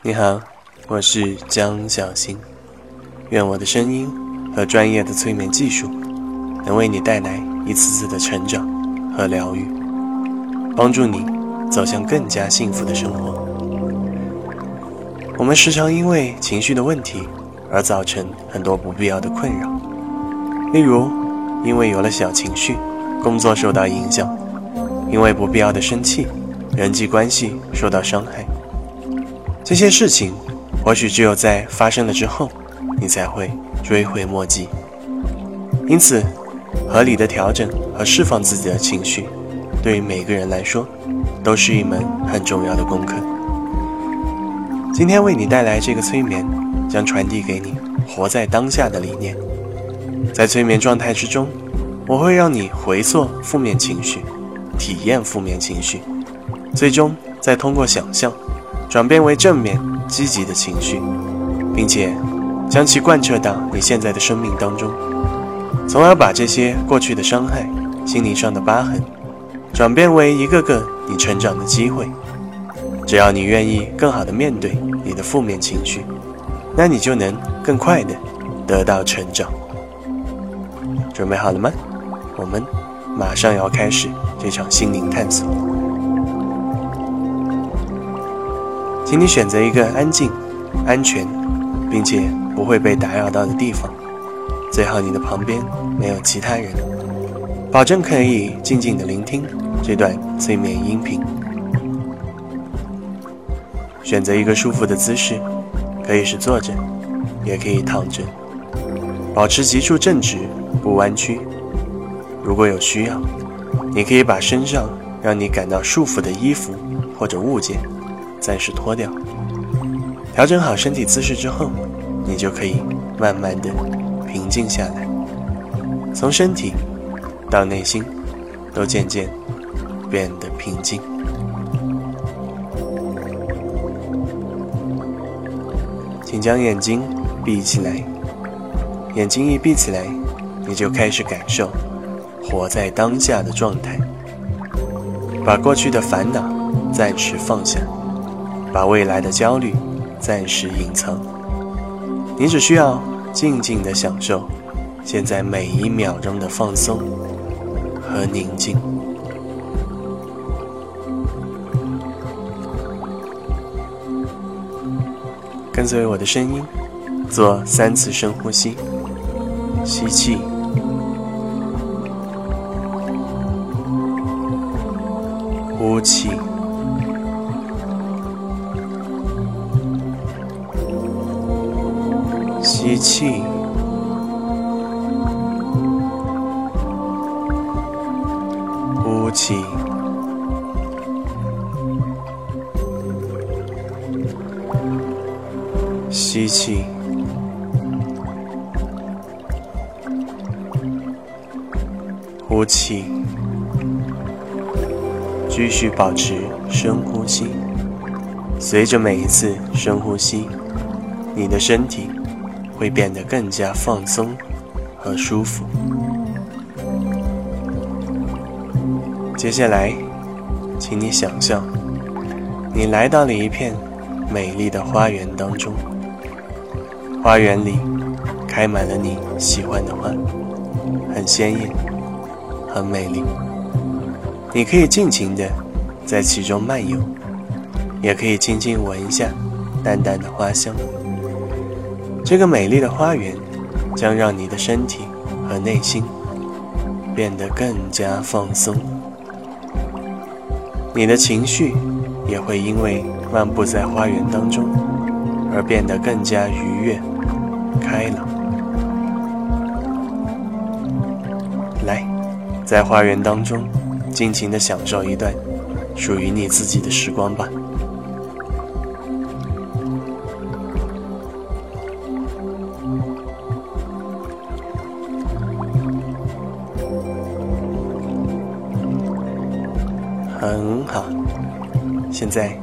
你好，我是江小新。愿我的声音和专业的催眠技术，能为你带来一次次的成长和疗愈，帮助你走向更加幸福的生活。我们时常因为情绪的问题而造成很多不必要的困扰，例如，因为有了小情绪，工作受到影响；因为不必要的生气，人际关系受到伤害。这些事情，或许只有在发生了之后，你才会追悔莫及。因此，合理的调整和释放自己的情绪，对于每个人来说，都是一门很重要的功课。今天为你带来这个催眠，将传递给你活在当下的理念。在催眠状态之中，我会让你回溯负面情绪，体验负面情绪，最终再通过想象。转变为正面、积极的情绪，并且将其贯彻到你现在的生命当中，从而把这些过去的伤害、心灵上的疤痕，转变为一个个你成长的机会。只要你愿意更好的面对你的负面情绪，那你就能更快的得到成长。准备好了吗？我们马上要开始这场心灵探索。请你选择一个安静、安全，并且不会被打扰到的地方，最好你的旁边没有其他人，保证可以静静的聆听这段催眠音频。选择一个舒服的姿势，可以是坐着，也可以躺着，保持脊柱正直，不弯曲。如果有需要，你可以把身上让你感到束缚的衣服或者物件。暂时脱掉，调整好身体姿势之后，你就可以慢慢的平静下来，从身体到内心都渐渐变得平静。请将眼睛闭起来，眼睛一闭起来，你就开始感受活在当下的状态，把过去的烦恼暂时放下。把未来的焦虑暂时隐藏，你只需要静静的享受现在每一秒钟的放松和宁静。跟随我的声音，做三次深呼吸，吸气，呼气。吸气，呼气，吸气，呼气，继续保持深呼吸。随着每一次深呼吸，你的身体。会变得更加放松和舒服。接下来，请你想象，你来到了一片美丽的花园当中。花园里开满了你喜欢的花，很鲜艳，很美丽。你可以尽情的在其中漫游，也可以轻轻闻一下淡淡的花香。这个美丽的花园将让你的身体和内心变得更加放松，你的情绪也会因为漫步在花园当中而变得更加愉悦、开朗。来，在花园当中尽情的享受一段属于你自己的时光吧。很好，现在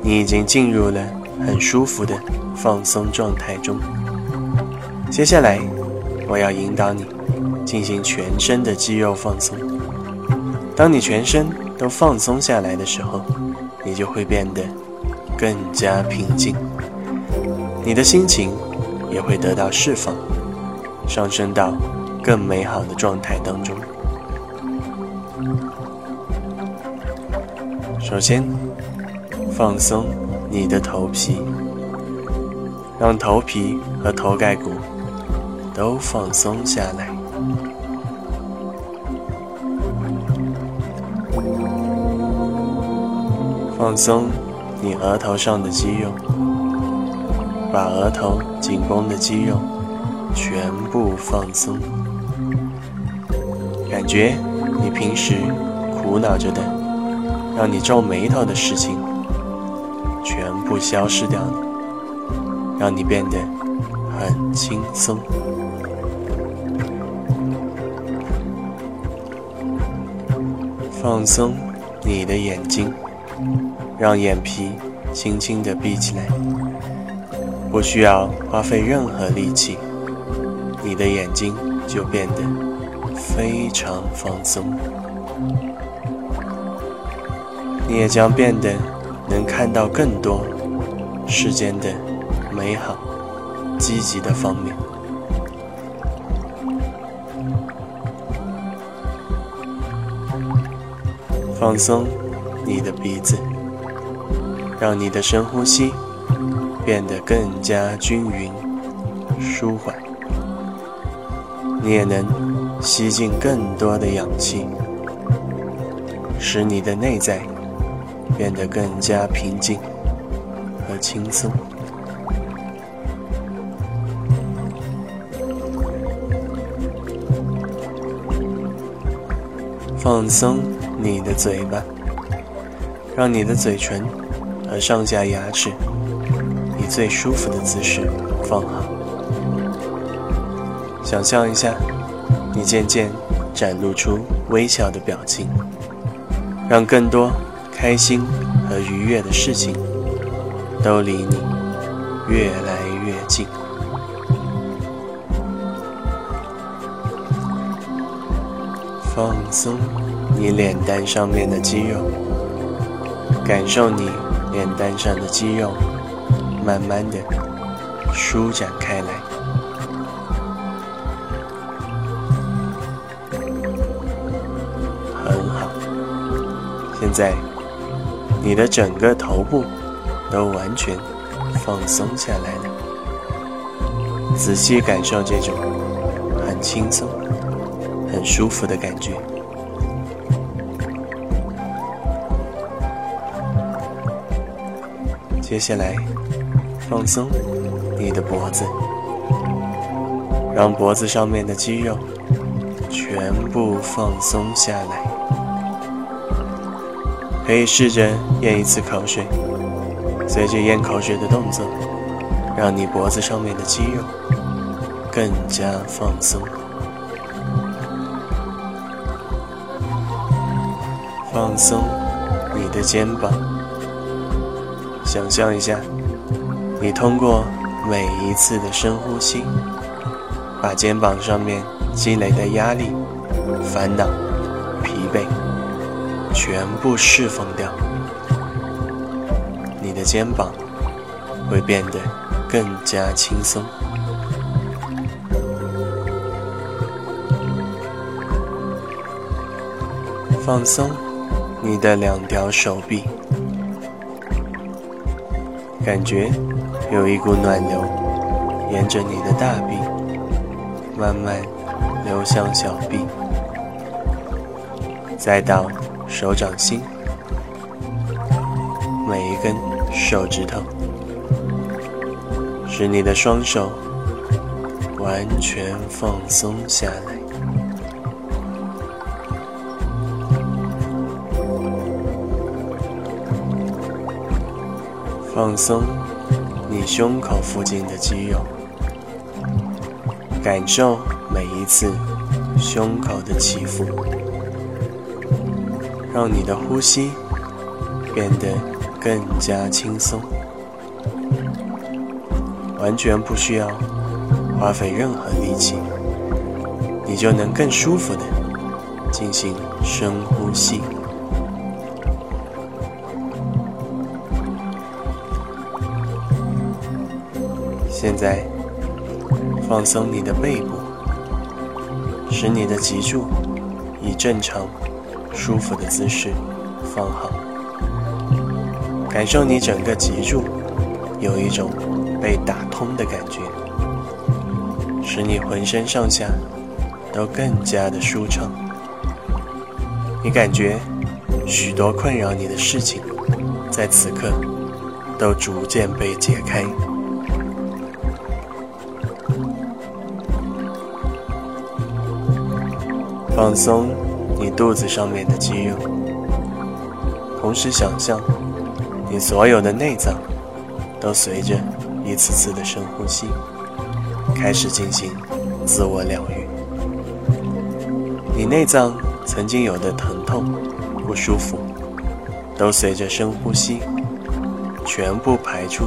你已经进入了很舒服的放松状态中。接下来，我要引导你进行全身的肌肉放松。当你全身都放松下来的时候，你就会变得更加平静，你的心情也会得到释放，上升到更美好的状态当中。首先，放松你的头皮，让头皮和头盖骨都放松下来。放松你额头上的肌肉，把额头紧绷的肌肉全部放松，感觉你平时苦恼着的、让你皱眉头的事情全部消失掉了，让你变得很轻松。放松你的眼睛。让眼皮轻轻地闭起来，不需要花费任何力气，你的眼睛就变得非常放松。你也将变得能看到更多世间的美好、积极的方面。放松你的鼻子。让你的深呼吸变得更加均匀、舒缓，你也能吸进更多的氧气，使你的内在变得更加平静和轻松。放松你的嘴巴，让你的嘴唇。和上下牙齿以最舒服的姿势放好，想象一下，你渐渐展露出微笑的表情，让更多开心和愉悦的事情都离你越来越近。放松你脸蛋上面的肌肉，感受你。脸蛋上的肌肉慢慢的舒展开来，很好。现在你的整个头部都完全放松下来了，仔细感受这种很轻松、很舒服的感觉。接下来，放松你的脖子，让脖子上面的肌肉全部放松下来。可以试着咽一次口水，随着咽口水的动作，让你脖子上面的肌肉更加放松。放松你的肩膀。想象一下，你通过每一次的深呼吸，把肩膀上面积累的压力、烦恼、疲惫全部释放掉，你的肩膀会变得更加轻松。放松你的两条手臂。感觉有一股暖流沿着你的大臂慢慢流向小臂，再到手掌心，每一根手指头，使你的双手完全放松下来。放松你胸口附近的肌肉，感受每一次胸口的起伏，让你的呼吸变得更加轻松，完全不需要花费任何力气，你就能更舒服的进行深呼吸。现在，放松你的背部，使你的脊柱以正常、舒服的姿势放好，感受你整个脊柱有一种被打通的感觉，使你浑身上下都更加的舒畅。你感觉许多困扰你的事情，在此刻都逐渐被解开。放松你肚子上面的肌肉，同时想象你所有的内脏都随着一次次的深呼吸开始进行自我疗愈。你内脏曾经有的疼痛、不舒服，都随着深呼吸全部排出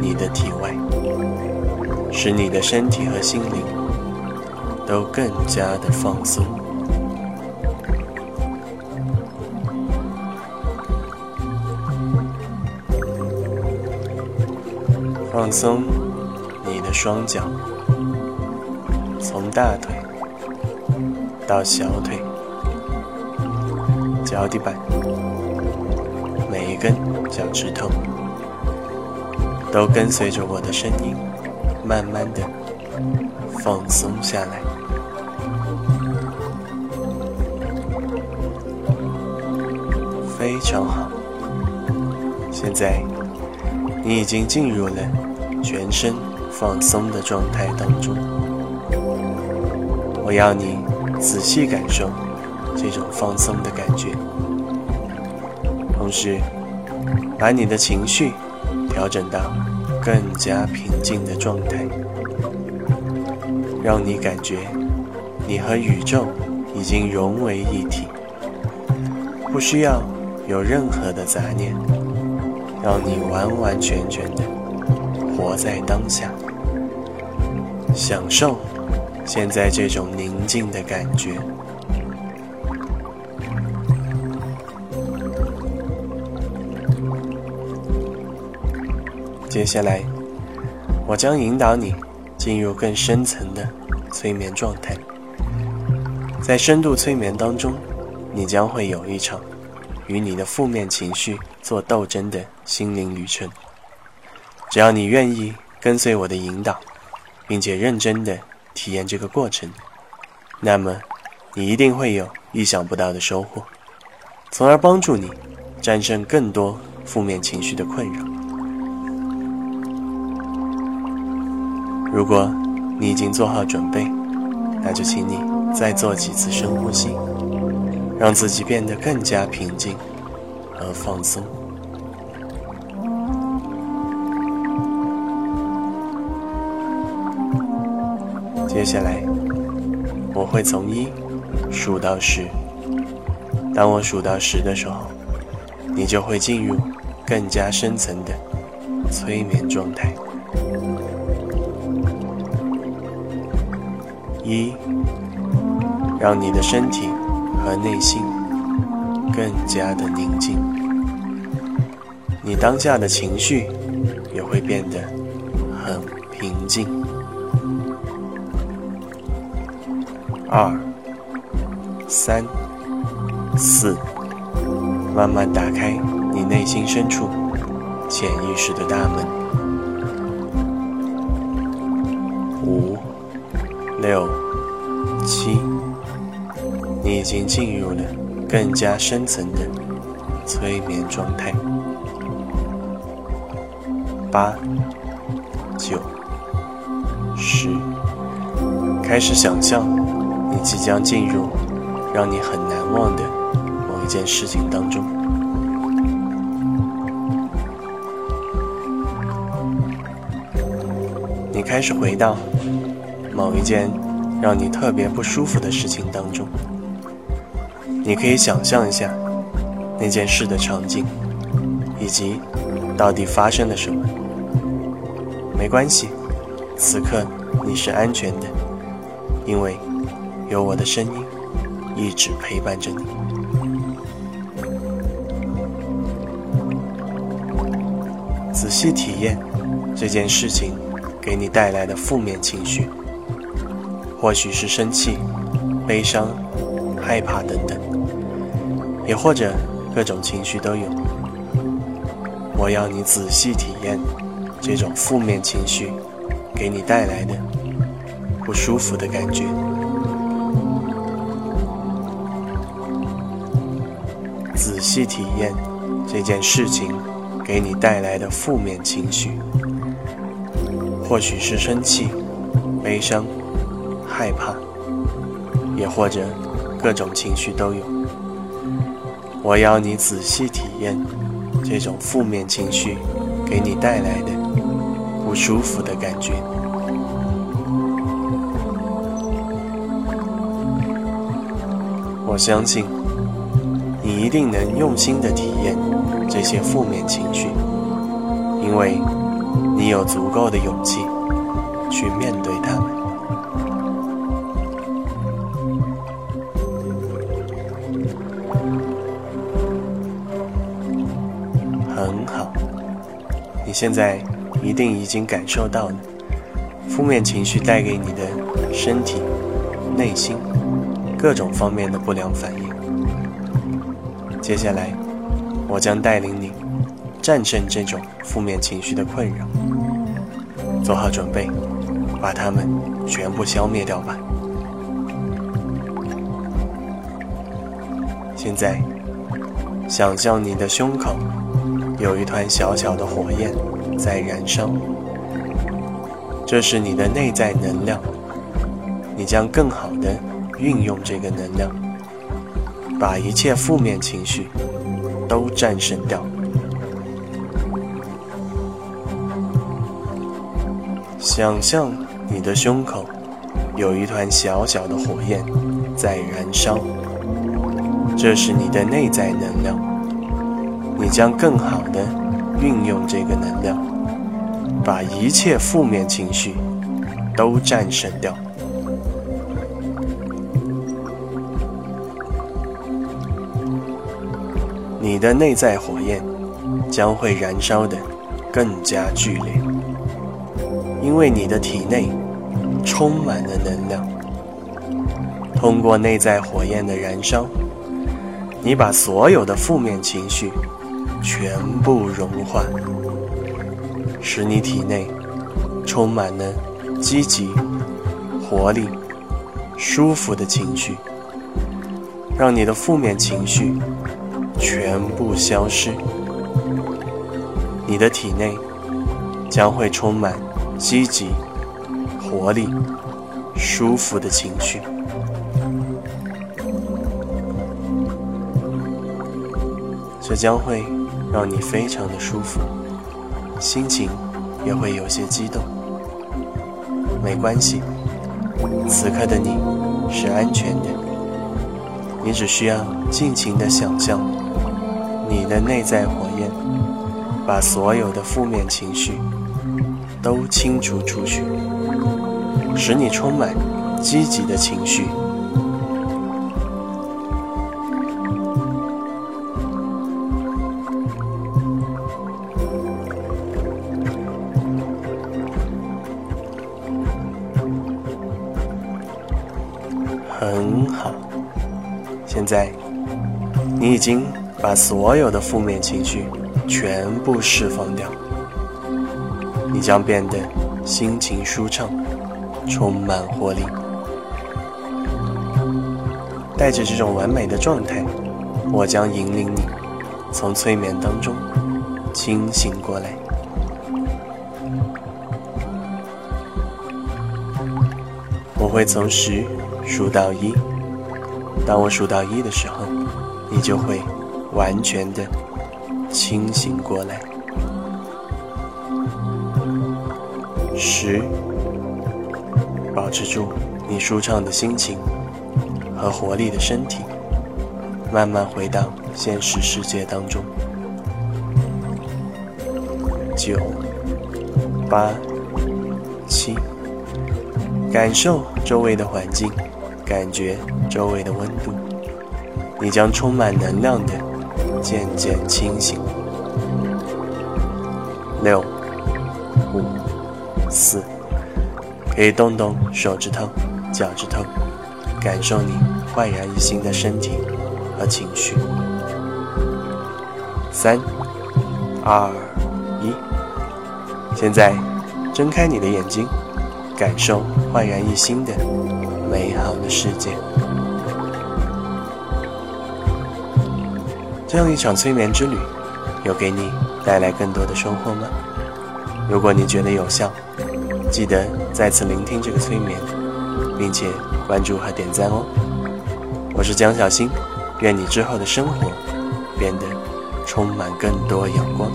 你的体外，使你的身体和心灵都更加的放松。放松你的双脚，从大腿到小腿、脚底板，每一根脚趾头都跟随着我的声音，慢慢的放松下来。非常好，现在。你已经进入了全身放松的状态当中。我要你仔细感受这种放松的感觉，同时把你的情绪调整到更加平静的状态，让你感觉你和宇宙已经融为一体，不需要有任何的杂念。让你完完全全的活在当下，享受现在这种宁静的感觉。接下来，我将引导你进入更深层的催眠状态。在深度催眠当中，你将会有一场。与你的负面情绪做斗争的心灵旅程。只要你愿意跟随我的引导，并且认真的体验这个过程，那么你一定会有意想不到的收获，从而帮助你战胜更多负面情绪的困扰。如果你已经做好准备，那就请你再做几次深呼吸。让自己变得更加平静和放松。接下来，我会从一数到十。当我数到十的时候，你就会进入更加深层的催眠状态。一，让你的身体。和内心更加的宁静，你当下的情绪也会变得很平静。二、三、四，慢慢打开你内心深处潜意识的大门。五、六、七。已经进入了更加深层的催眠状态。八、九、十，开始想象你即将进入让你很难忘的某一件事情当中。你开始回到某一件让你特别不舒服的事情当中。你可以想象一下那件事的场景，以及到底发生了什么。没关系，此刻你是安全的，因为有我的声音一直陪伴着你。仔细体验这件事情给你带来的负面情绪，或许是生气、悲伤、害怕等等，也或者各种情绪都有。我要你仔细体验这种负面情绪给你带来的不舒服的感觉。仔细体验这件事情给你带来的负面情绪，或许是生气、悲伤、害怕，也或者各种情绪都有。我要你仔细体验这种负面情绪给你带来的不舒服的感觉。我相信。你一定能用心的体验这些负面情绪，因为你有足够的勇气去面对它们。你现在一定已经感受到了负面情绪带给你的身体、内心各种方面的不良反应。接下来，我将带领你战胜这种负面情绪的困扰。做好准备，把它们全部消灭掉吧。现在，想象你的胸口有一团小小的火焰在燃烧，这是你的内在能量。你将更好的运用这个能量。把一切负面情绪都战胜掉。想象你的胸口有一团小小的火焰在燃烧，这是你的内在能量。你将更好的运用这个能量，把一切负面情绪都战胜掉。你的内在火焰将会燃烧的更加剧烈，因为你的体内充满了能量。通过内在火焰的燃烧，你把所有的负面情绪全部融化，使你体内充满了积极、活力、舒服的情绪，让你的负面情绪。全部消失，你的体内将会充满积极、活力、舒服的情绪。这将会让你非常的舒服，心情也会有些激动。没关系，此刻的你是安全的，你只需要尽情的想象。你的内在火焰把所有的负面情绪都清除出去，使你充满积极的情绪。很好，现在你已经。把所有的负面情绪全部释放掉，你将变得心情舒畅，充满活力。带着这种完美的状态，我将引领你从催眠当中清醒过来。我会从十数到一，当我数到一的时候，你就会。完全的清醒过来。十，保持住你舒畅的心情和活力的身体，慢慢回到现实世界当中。九，八，七，感受周围的环境，感觉周围的温度，你将充满能量的。渐渐清醒。六、五、四，可以动动手指头、脚趾头，感受你焕然一新的身体和情绪。三、二、一，现在睁开你的眼睛，感受焕然一新的美好的世界。这样一场催眠之旅，有给你带来更多的收获吗？如果你觉得有效，记得再次聆听这个催眠，并且关注和点赞哦。我是江小新，愿你之后的生活变得充满更多阳光。